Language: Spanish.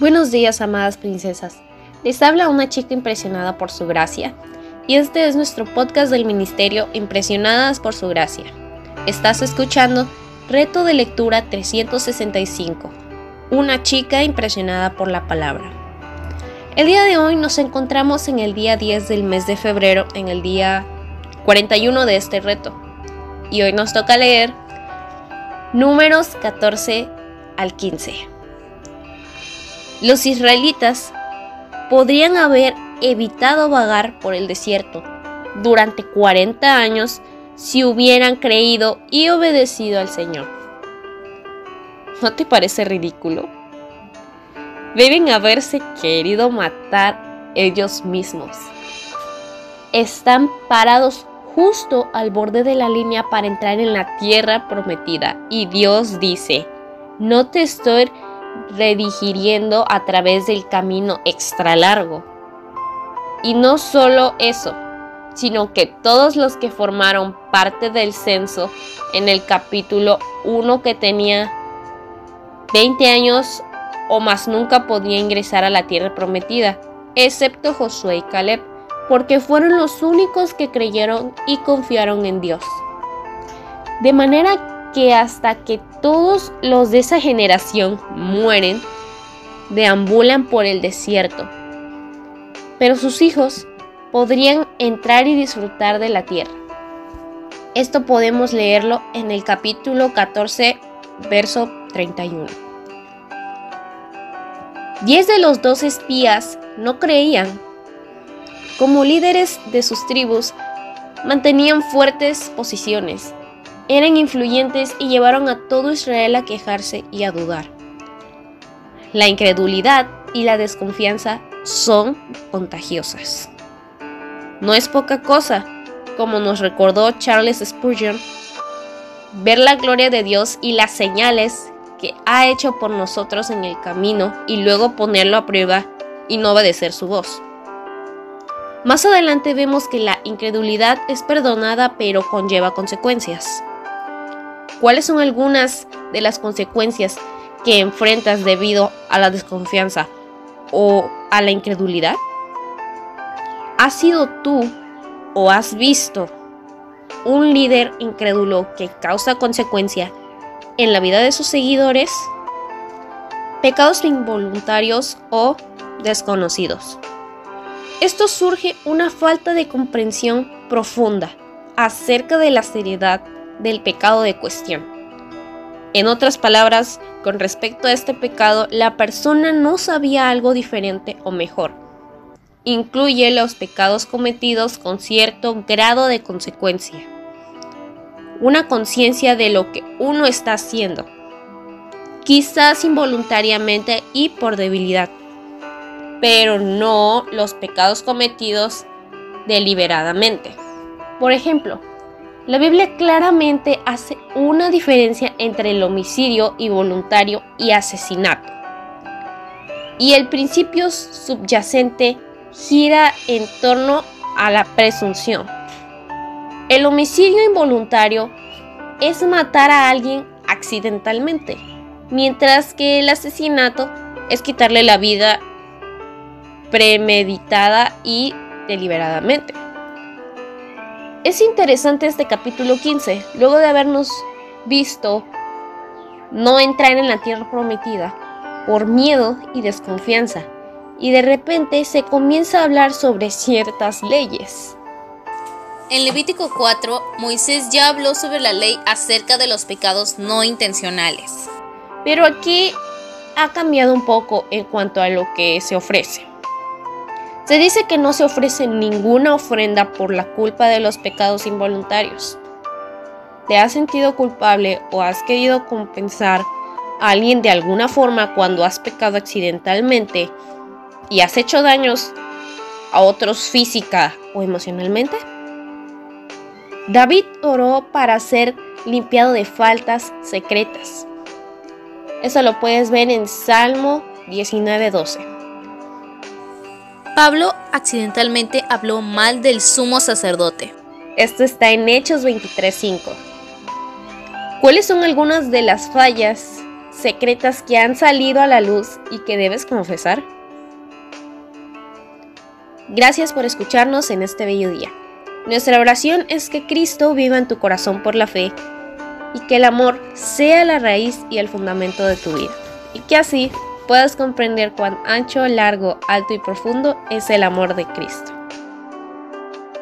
Buenos días, amadas princesas. Les habla una chica impresionada por su gracia. Y este es nuestro podcast del ministerio Impresionadas por su gracia. Estás escuchando Reto de Lectura 365. Una chica impresionada por la palabra. El día de hoy nos encontramos en el día 10 del mes de febrero, en el día 41 de este reto. Y hoy nos toca leer números 14 al 15. Los israelitas podrían haber evitado vagar por el desierto durante 40 años si hubieran creído y obedecido al Señor. ¿No te parece ridículo? Deben haberse querido matar ellos mismos. Están parados justo al borde de la línea para entrar en la tierra prometida y Dios dice, no te estoy redigiriendo a través del camino extra largo. Y no solo eso, sino que todos los que formaron parte del censo en el capítulo 1 que tenía 20 años o más nunca podía ingresar a la tierra prometida, excepto Josué y Caleb, porque fueron los únicos que creyeron y confiaron en Dios. De manera que hasta que todos los de esa generación mueren, deambulan por el desierto. Pero sus hijos podrían entrar y disfrutar de la tierra. Esto podemos leerlo en el capítulo 14, verso 31. Diez de los dos espías no creían. Como líderes de sus tribus, mantenían fuertes posiciones eran influyentes y llevaron a todo Israel a quejarse y a dudar. La incredulidad y la desconfianza son contagiosas. No es poca cosa, como nos recordó Charles Spurgeon, ver la gloria de Dios y las señales que ha hecho por nosotros en el camino y luego ponerlo a prueba y no obedecer su voz. Más adelante vemos que la incredulidad es perdonada pero conlleva consecuencias. ¿Cuáles son algunas de las consecuencias que enfrentas debido a la desconfianza o a la incredulidad? ¿Has sido tú o has visto un líder incrédulo que causa consecuencia en la vida de sus seguidores? Pecados involuntarios o desconocidos. Esto surge una falta de comprensión profunda acerca de la seriedad del pecado de cuestión. En otras palabras, con respecto a este pecado, la persona no sabía algo diferente o mejor. Incluye los pecados cometidos con cierto grado de consecuencia. Una conciencia de lo que uno está haciendo, quizás involuntariamente y por debilidad, pero no los pecados cometidos deliberadamente. Por ejemplo, la Biblia claramente hace una diferencia entre el homicidio involuntario y asesinato. Y el principio subyacente gira en torno a la presunción. El homicidio involuntario es matar a alguien accidentalmente, mientras que el asesinato es quitarle la vida premeditada y deliberadamente. Es interesante este capítulo 15, luego de habernos visto no entrar en la tierra prometida por miedo y desconfianza, y de repente se comienza a hablar sobre ciertas leyes. En Levítico 4, Moisés ya habló sobre la ley acerca de los pecados no intencionales. Pero aquí ha cambiado un poco en cuanto a lo que se ofrece. Se dice que no se ofrece ninguna ofrenda por la culpa de los pecados involuntarios. ¿Te has sentido culpable o has querido compensar a alguien de alguna forma cuando has pecado accidentalmente y has hecho daños a otros física o emocionalmente? David oró para ser limpiado de faltas secretas. Eso lo puedes ver en Salmo 19:12. Pablo accidentalmente habló mal del sumo sacerdote. Esto está en Hechos 23:5. ¿Cuáles son algunas de las fallas secretas que han salido a la luz y que debes confesar? Gracias por escucharnos en este bello día. Nuestra oración es que Cristo viva en tu corazón por la fe y que el amor sea la raíz y el fundamento de tu vida. Y que así puedas comprender cuán ancho, largo, alto y profundo es el amor de Cristo.